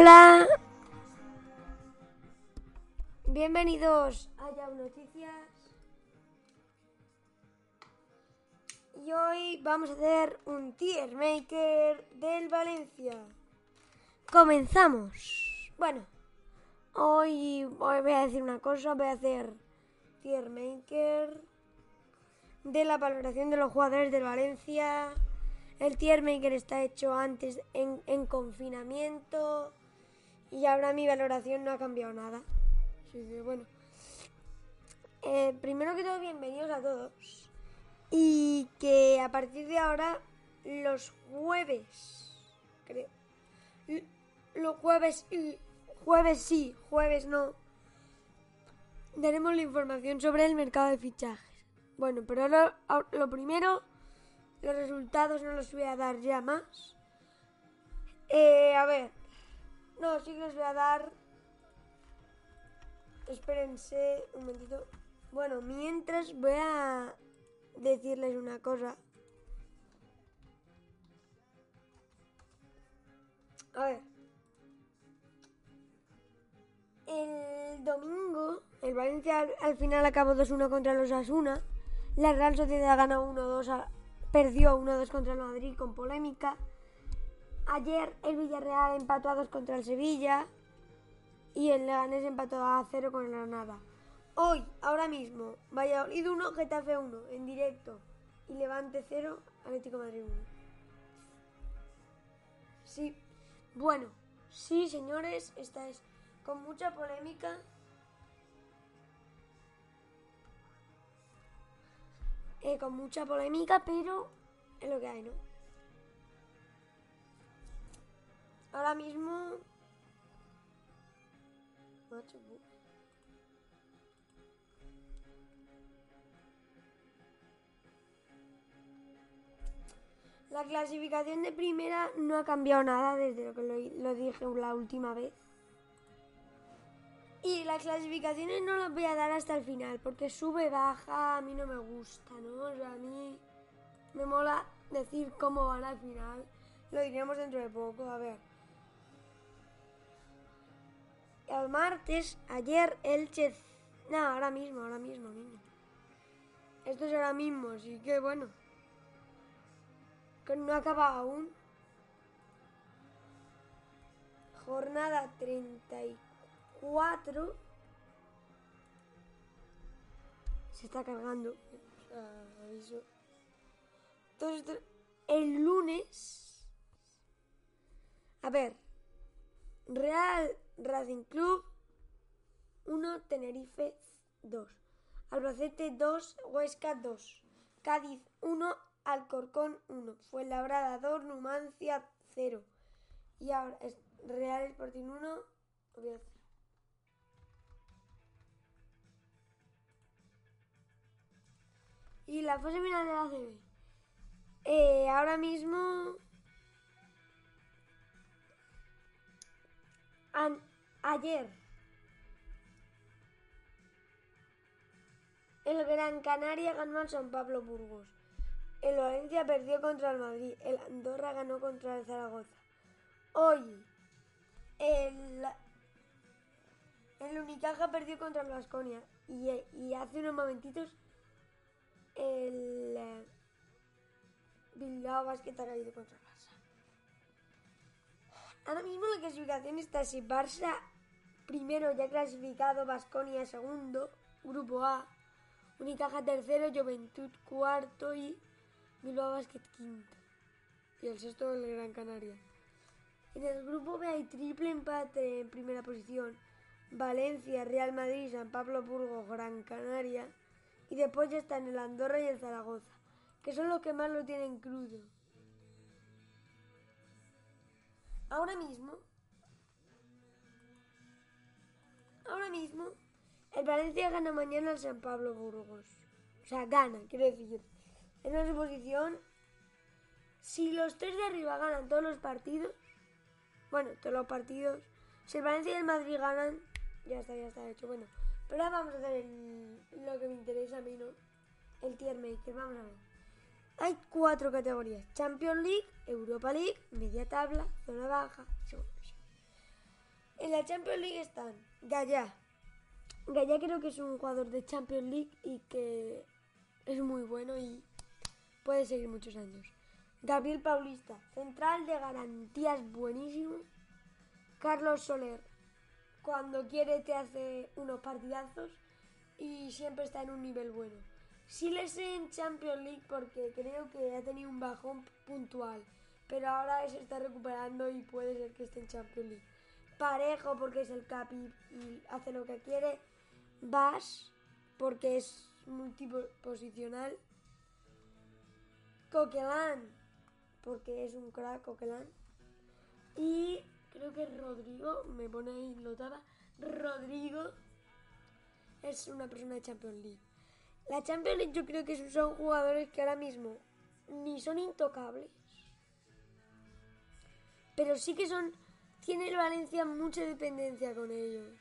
Hola. Bienvenidos a Yahoo Noticias. Y hoy vamos a hacer un tier maker del Valencia. Comenzamos. Bueno, hoy, voy a decir una cosa, voy a hacer tier maker de la valoración de los jugadores del Valencia. El tier maker está hecho antes en confinamiento y ahora mi valoración no ha cambiado nada. Bueno. Eh, primero que todo, bienvenidos a todos. Y que a partir de ahora, los jueves, creo. Los jueves, y- jueves sí, jueves no. Daremos la información sobre el mercado de fichajes. Bueno, pero ahora- lo primero, los resultados no los voy a dar ya más. Eh, a ver. No, sí que les voy a dar. Espérense un momentito. Bueno, mientras voy a decirles una cosa. A ver. El domingo, el Valencia al, al final acabó 2-1 contra los Asuna. La Real Sociedad ganó 1-2, a- perdió 1-2 contra el Madrid con polémica. Ayer el Villarreal empató a 2 contra el Sevilla y el Leganés empató a 0 con el Granada. Hoy, ahora mismo, Valladolid 1, Getafe 1 en directo y Levante 0, Atlético Madrid 1. Sí, bueno, sí, señores, esta es con mucha polémica. Eh, con mucha polémica, pero es lo que hay, ¿no? Ahora mismo. Macho, La clasificación de primera no ha cambiado nada desde lo que lo, lo dije la última vez. Y las clasificaciones no las voy a dar hasta el final, porque sube, baja, a mí no me gusta, ¿no? O sea, a mí me mola decir cómo van al final. Lo diremos dentro de poco, a ver. El martes, ayer, Elche... No, ahora mismo, ahora mismo, mismo. Esto es ahora mismo, así que bueno. Que no acaba aún. Jornada 34. Se está cargando. Ah. Entonces, el lunes. A ver. Real Racing Club 1, Tenerife 2. Albacete 2, Huesca 2. Cádiz 1, Alcorcón 1. Fuenlabrada 2, Numancia 0. Y ahora es Real Sporting 1, Oviedo 0. Y la fase final de la ACB. Eh, ahora mismo. an- ayer. El Gran Canaria ganó al San Pablo Burgos. El Valencia perdió contra el Madrid. El Andorra ganó contra el Zaragoza. Hoy. El. El Unicaja perdió contra el Vasconia. Y, hace unos momentitos. El. eh, Bilbao Basket ha caído contra el Barça. Ahora mismo la clasificación está así. Barça primero ya clasificado, Basconia segundo, Grupo A, Unicaja tercero, Juventud cuarto y Bilbao Basket quinto. Y el sexto el Gran Canaria. En el grupo B hay triple empate en primera posición. Valencia, Real Madrid, San Pablo Burgos, Gran Canaria. Y después ya están el Andorra y el Zaragoza, que son los que más lo tienen crudo. Ahora mismo, ahora mismo, el Valencia gana mañana al San Pablo Burgos. O sea, gana, quiero decir. En una posición, si los tres de arriba ganan todos los partidos, bueno, todos los partidos, si el Valencia y el Madrid ganan, ya está, ya está hecho. Bueno, pero ahora vamos a hacer lo que me interesa a mí, ¿no? El tier maker, vamos a ver. Hay cuatro categorías: Champions League, Europa League, media tabla, zona baja. En la Champions League están Gaya. Gaya creo que es un jugador de Champions League y que es muy bueno y puede seguir muchos años. Gabriel Paulista, central de garantías buenísimo. Carlos Soler, cuando quiere te hace unos partidazos y siempre está en un nivel bueno. Sí le sé en Champions League porque creo que ha tenido un bajón puntual, pero ahora se está recuperando y puede ser que esté en Champions League. Parejo porque es el capi y hace lo que quiere. Bash porque es multiposicional. Coquelin porque es un crack Coquelin. Y creo que Rodrigo, me pone ahí notada, Rodrigo es una persona de Champions League. La Champions League yo creo que son jugadores que ahora mismo ni son intocables, pero sí que son, tiene el Valencia mucha dependencia con ellos.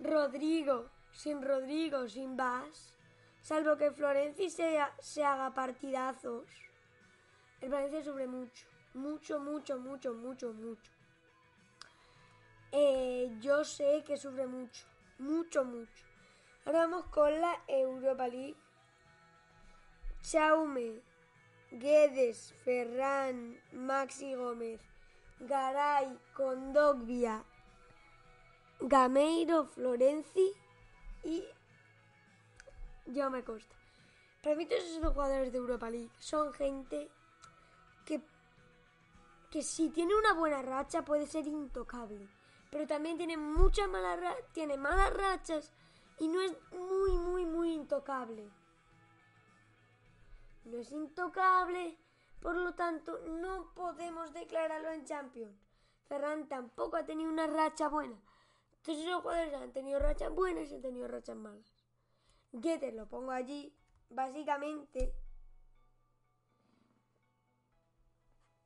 Rodrigo, sin Rodrigo, sin Bas, salvo que Florenzi se, se haga partidazos, el Valencia sufre mucho, mucho, mucho, mucho, mucho, mucho. Eh, yo sé que sufre mucho, mucho, mucho. Ahora vamos con la Europa League. Chaume, Guedes, Ferran, Maxi Gómez, Garay, Condogbia, Gameiro, Florenzi y me Costa. Para mí todos esos jugadores de Europa League son gente que, que si tiene una buena racha puede ser intocable. Pero también tiene muchas malas tiene malas rachas y no es muy, muy, muy intocable. No es intocable, por lo tanto no podemos declararlo en Champions. Ferran tampoco ha tenido una racha buena. Entonces los jugadores han tenido rachas buenas y han tenido rachas malas. Getter lo pongo allí, básicamente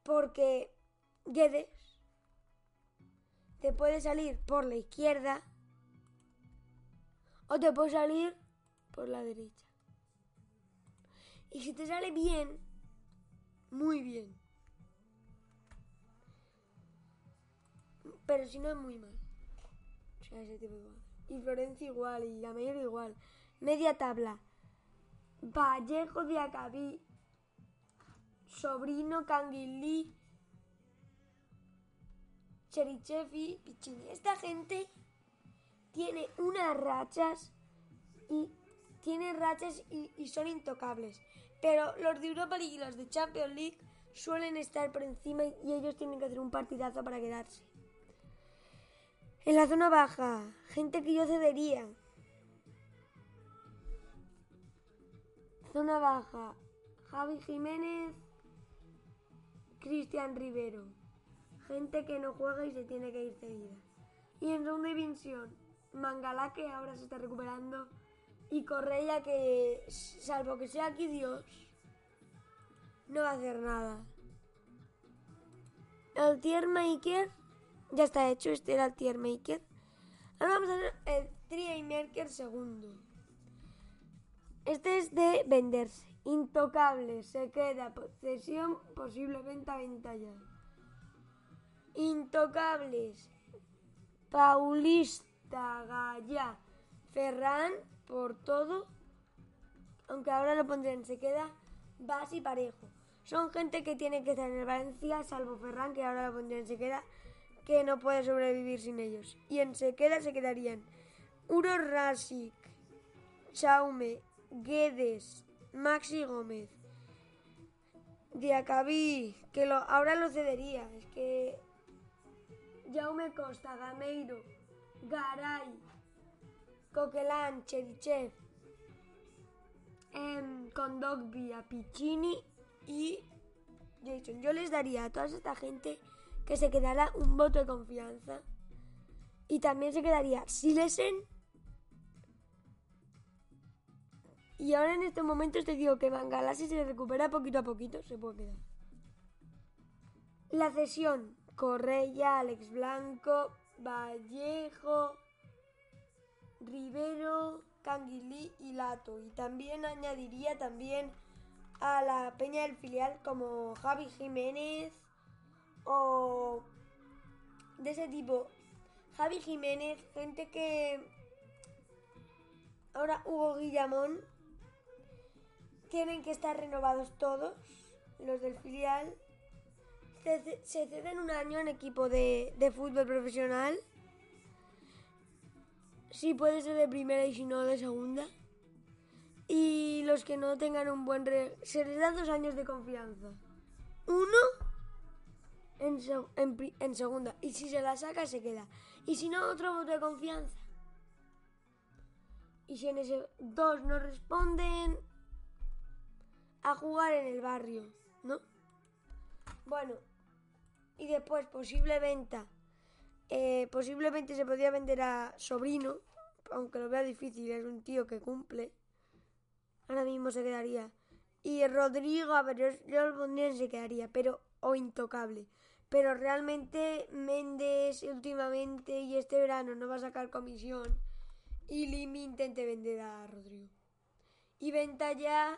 porque Guedes te puede salir por la izquierda o te puede salir por la derecha. Y si te sale bien, muy bien. Pero si no es muy mal. O sea, ese tipo de Y Florencia igual, y Gameiro igual. Media tabla. Vallejo de Acabí. Sobrino Canguilí. Cherichefi, Pichini. Esta gente tiene unas rachas y tiene rachas y, son intocables. Pero los de Europa League y los de Champions League suelen estar por encima y ellos tienen que hacer un partidazo para quedarse. En la zona baja, gente que yo cedería. Zona baja, Javi Jiménez, Cristian Rivero. Gente que no juega y se tiene que ir cedida. Y en segunda división, Mangala que ahora se está recuperando y Correia que salvo que sea aquí Dios no va a hacer nada. El tier maker ya está hecho, este era el tier maker. Ahora vamos a hacer el maker segundo. Este es de venderse. Intocable, se queda, posesión, posible venta, venta ya. Intocables, Paulista. Tagaya, Ferran por todo, aunque ahora lo pondrán, se queda Bas y Parejo. Son gente que tiene que estar en el Valencia, salvo Ferran, que ahora lo pondrán, se queda, que no puede sobrevivir sin ellos. Y en se queda se quedarían Uro Rasic, Chaume, Guedes, Maxi Gómez, Diacabí, que lo, ahora lo cedería, es que Jaume Costa, Gameiro, Garay, Coquelin, Cherichev, eh, Condogbia, Piccini y Jason. Yo les daría a toda esta gente que se quedara un voto de confianza. Y también se quedaría Silesen. Y ahora en estos momentos te digo que Mangala si se recupera poquito a poquito se puede quedar. La cesión. Correia, Alex Blanco, Vallejo, Rivero, Canguilí y Lato. Y también añadiría también a la peña del filial como Javi Jiménez o de ese tipo. Javi Jiménez, gente que... Ahora Hugo Guillamón. Tienen que estar renovados todos, los del filial. Se, se ceden un año en equipo de, de fútbol profesional. Si puede ser de primera y si no de segunda. Y los que no tengan un buen... Re se les da dos años de confianza. Uno en, en, en, segunda. Y si se la saca, se queda. Y si no, otro voto de confianza. Y si en ese dos no responden, a jugar en el barrio, ¿no? Bueno, y después posible venta. Eh, posiblemente se podría vender a sobrino, aunque lo vea difícil, es un tío que cumple. Ahora mismo se quedaría. Y Rodrigo, a ver, yo, lo pondría se quedaría, pero o intocable. Pero realmente Méndez últimamente y este verano no va a sacar comisión. Y Limi intente vender a Rodrigo. Y venta ya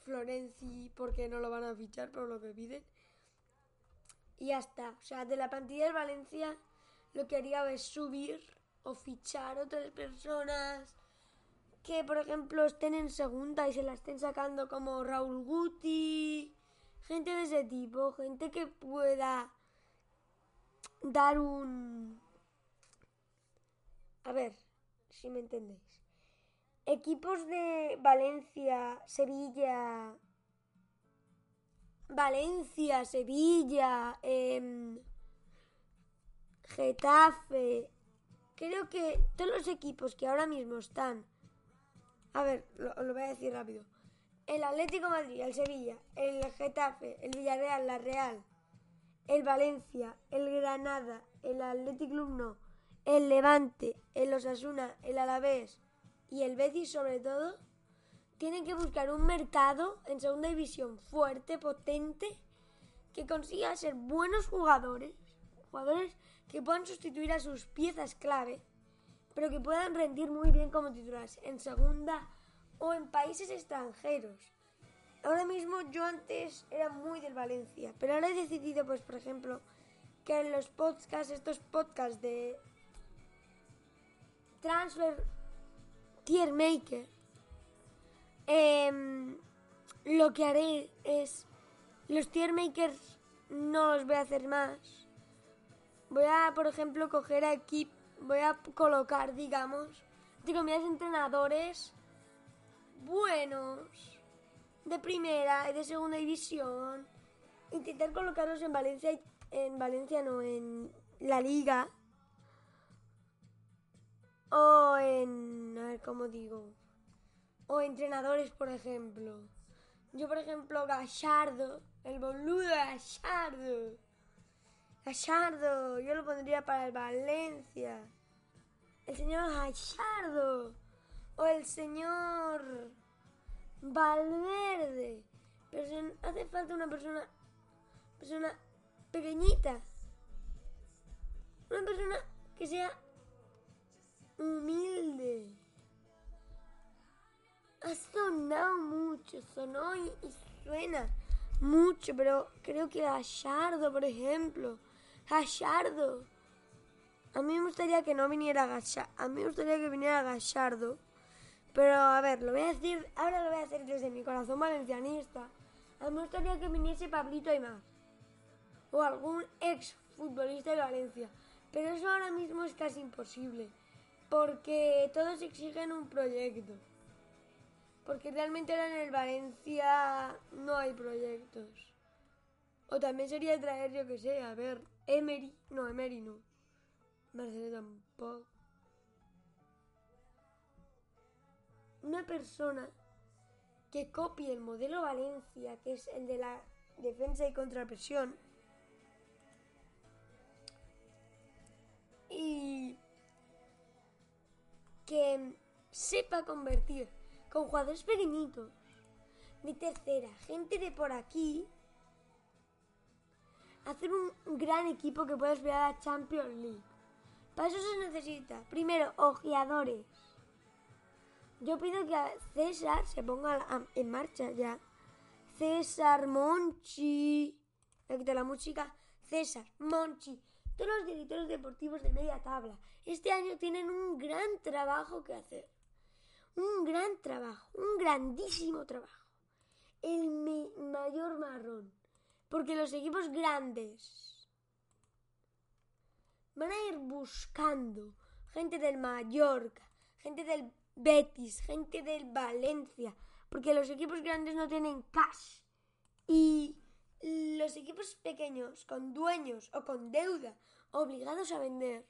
Florenzi porque no lo van a fichar por lo que piden. Y ya está. O sea, de la plantilla del Valencia lo que haría es subir o fichar otras personas que, por ejemplo, estén en segunda y se la estén sacando como Raúl Guti. Gente de ese tipo, gente que pueda dar un... A ver, si me entendéis equipos de Valencia, Sevilla, Valencia, Sevilla, eh, Getafe. Creo que todos los equipos que ahora mismo están. A ver, lo, lo, voy a decir rápido. El Atlético Madrid, el Sevilla, el Getafe, el Villarreal, la Real, el Valencia, el Granada, el Atlético Club no, el Levante, el Osasuna, el Alavés, y el Betis sobre todo tienen que buscar un mercado en segunda división fuerte, potente, que consiga ser buenos jugadores, jugadores que puedan sustituir a sus piezas clave, pero que puedan rendir muy bien como titulares en segunda o en países extranjeros. Ahora mismo yo antes era muy del Valencia, pero ahora he decidido, pues por ejemplo, que en los podcasts, estos podcasts de transfer tier maker, eh, lo que haré es los tier makers no los voy a hacer más. Voy a, por ejemplo, coger a equipo, voy a colocar, digamos, digo, mis entrenadores buenos de primera y de segunda división. Intentar colocarlos en Valencia, en Valencia no, en la liga o en, a ver cómo digo, o entrenadores, por ejemplo. Yo, por ejemplo, Gallardo, el boludo Gallardo. Gallardo, yo lo pondría para el Valencia. El señor Gallardo. O el señor Valverde. Pero hace falta una persona, persona pequeñita. Una persona que sea humilde. Ha sonado mucho, sonó y, suena mucho, pero creo que Gallardo, por ejemplo. Gallardo. A mí me gustaría que no viniera Gallardo. A mí me gustaría que viniera Gallardo. Pero a ver, lo voy a decir, ahora lo voy a hacer desde mi corazón valencianista. A mí me gustaría que viniese Pablito Aymar. O algún ex futbolista de Valencia. Pero eso ahora mismo es casi imposible porque todos exigen un proyecto. Porque realmente ahora en el Valencia no hay proyectos. O también sería traer, yo que sé, a ver, Emery. No, Emery no. Marcelo tampoco. Una persona que copie el modelo Valencia, que es el de la defensa y contrapresión. Y que sepa convertir con jugadores pequeñitos de tercera, gente de por aquí, hacer un gran equipo que pueda aspirar a la Champions League. Para eso se necesita, primero, ojeadores. Yo pido que César se ponga en marcha ya. César, Monchi. Le quito la música. César, Monchi, todos los directores deportivos de media tabla. Este año tienen un gran trabajo que hacer. Un gran trabajo, un grandísimo trabajo. El mayor marrón. Porque los equipos grandes van a ir buscando gente del Mallorca, gente del Betis, gente del Valencia, porque los equipos grandes no tienen cash. Y los equipos pequeños, con dueños o con deuda, obligados a vender,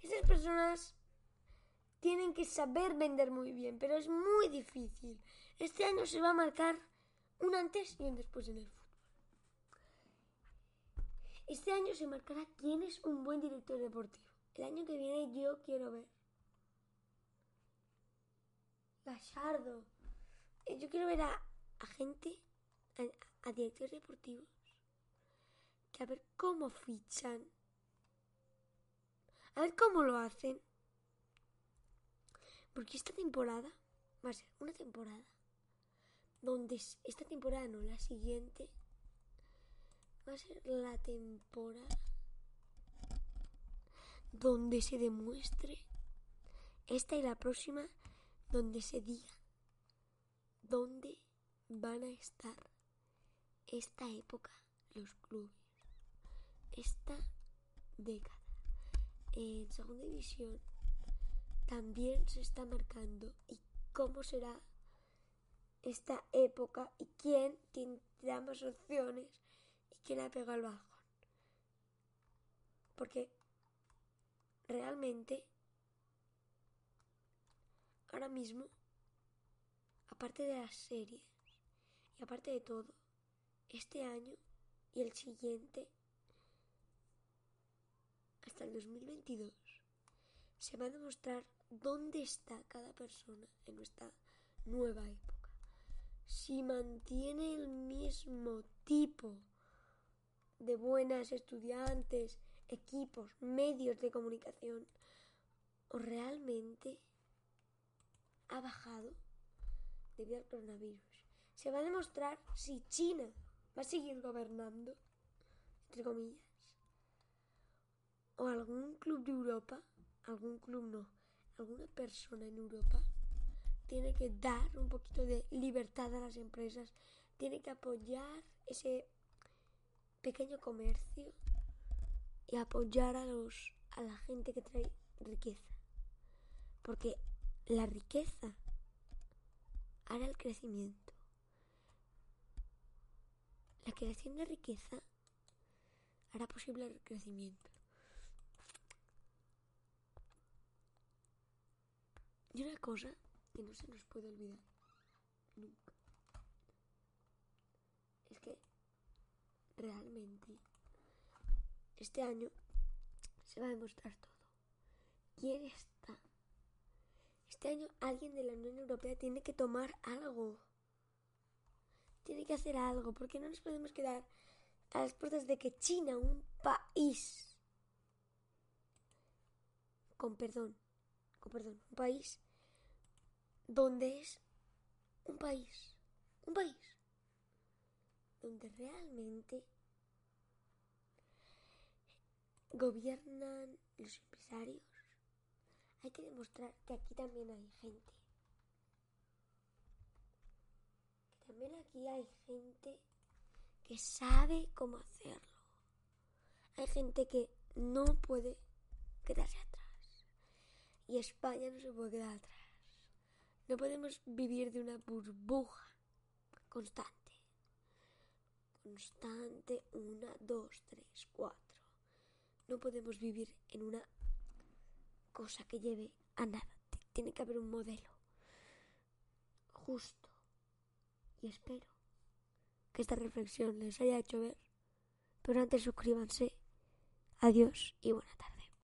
esas personas tienen que saber vender muy bien, pero es muy difícil. Este año se va a marcar un antes y un después en el fútbol. Este año se marcará quién es un buen director deportivo. El año que viene yo quiero ver. Gallardo. Eh, yo quiero ver a, gente, a, a directores deportivos, que a ver cómo fichan. A ver cómo lo hacen. Porque esta temporada va a ser una temporada donde esta temporada no, la siguiente va a ser la temporada donde se demuestre esta y la próxima donde se diga dónde van a estar esta época los clubes esta década. En segunda división también se está marcando. Y cómo será esta época y quién tendrá más opciones y quién ha pegado el bajón. Porque realmente ahora mismo, aparte de las series y aparte de todo, este año y el siguiente, hasta el 2022, se va a demostrar dónde está cada persona en nuestra nueva época. Si mantiene el mismo tipo de buenas estudiantes, equipos, medios de comunicación, o realmente ha bajado debido al coronavirus. Se va a demostrar si China va a seguir gobernando, entre comillas, o algún club de Europa, algún club no, alguna persona en Europa tiene que dar un poquito de libertad a las empresas, tiene que apoyar ese pequeño comercio y apoyar a los a la gente que trae riqueza. Porque la riqueza hará el crecimiento. La creación de riqueza hará posible el crecimiento. Y una cosa que no se nos puede olvidar nunca es que realmente este año se va a demostrar todo. ¿Quién está? Este año alguien de la Unión Europea tiene que tomar algo. Tiene que hacer algo, porque no nos podemos quedar a las puertas de que China, un país, con perdón, con perdón, un país donde es un país, un país, donde realmente gobiernan los empresarios, hay que demostrar que aquí también hay gente. Que también aquí hay gente que sabe cómo hacerlo. Hay gente que no puede quedarse atrás. Y España no se puede quedar atrás. No podemos vivir de una burbuja constante. Constante, una, dos, tres, cuatro. No podemos vivir en una cosa que lleve a nada. Tiene que haber un modelo justo. Y espero que esta reflexión les haya hecho ver. Pero antes suscríbanse. Adiós y buena tarde.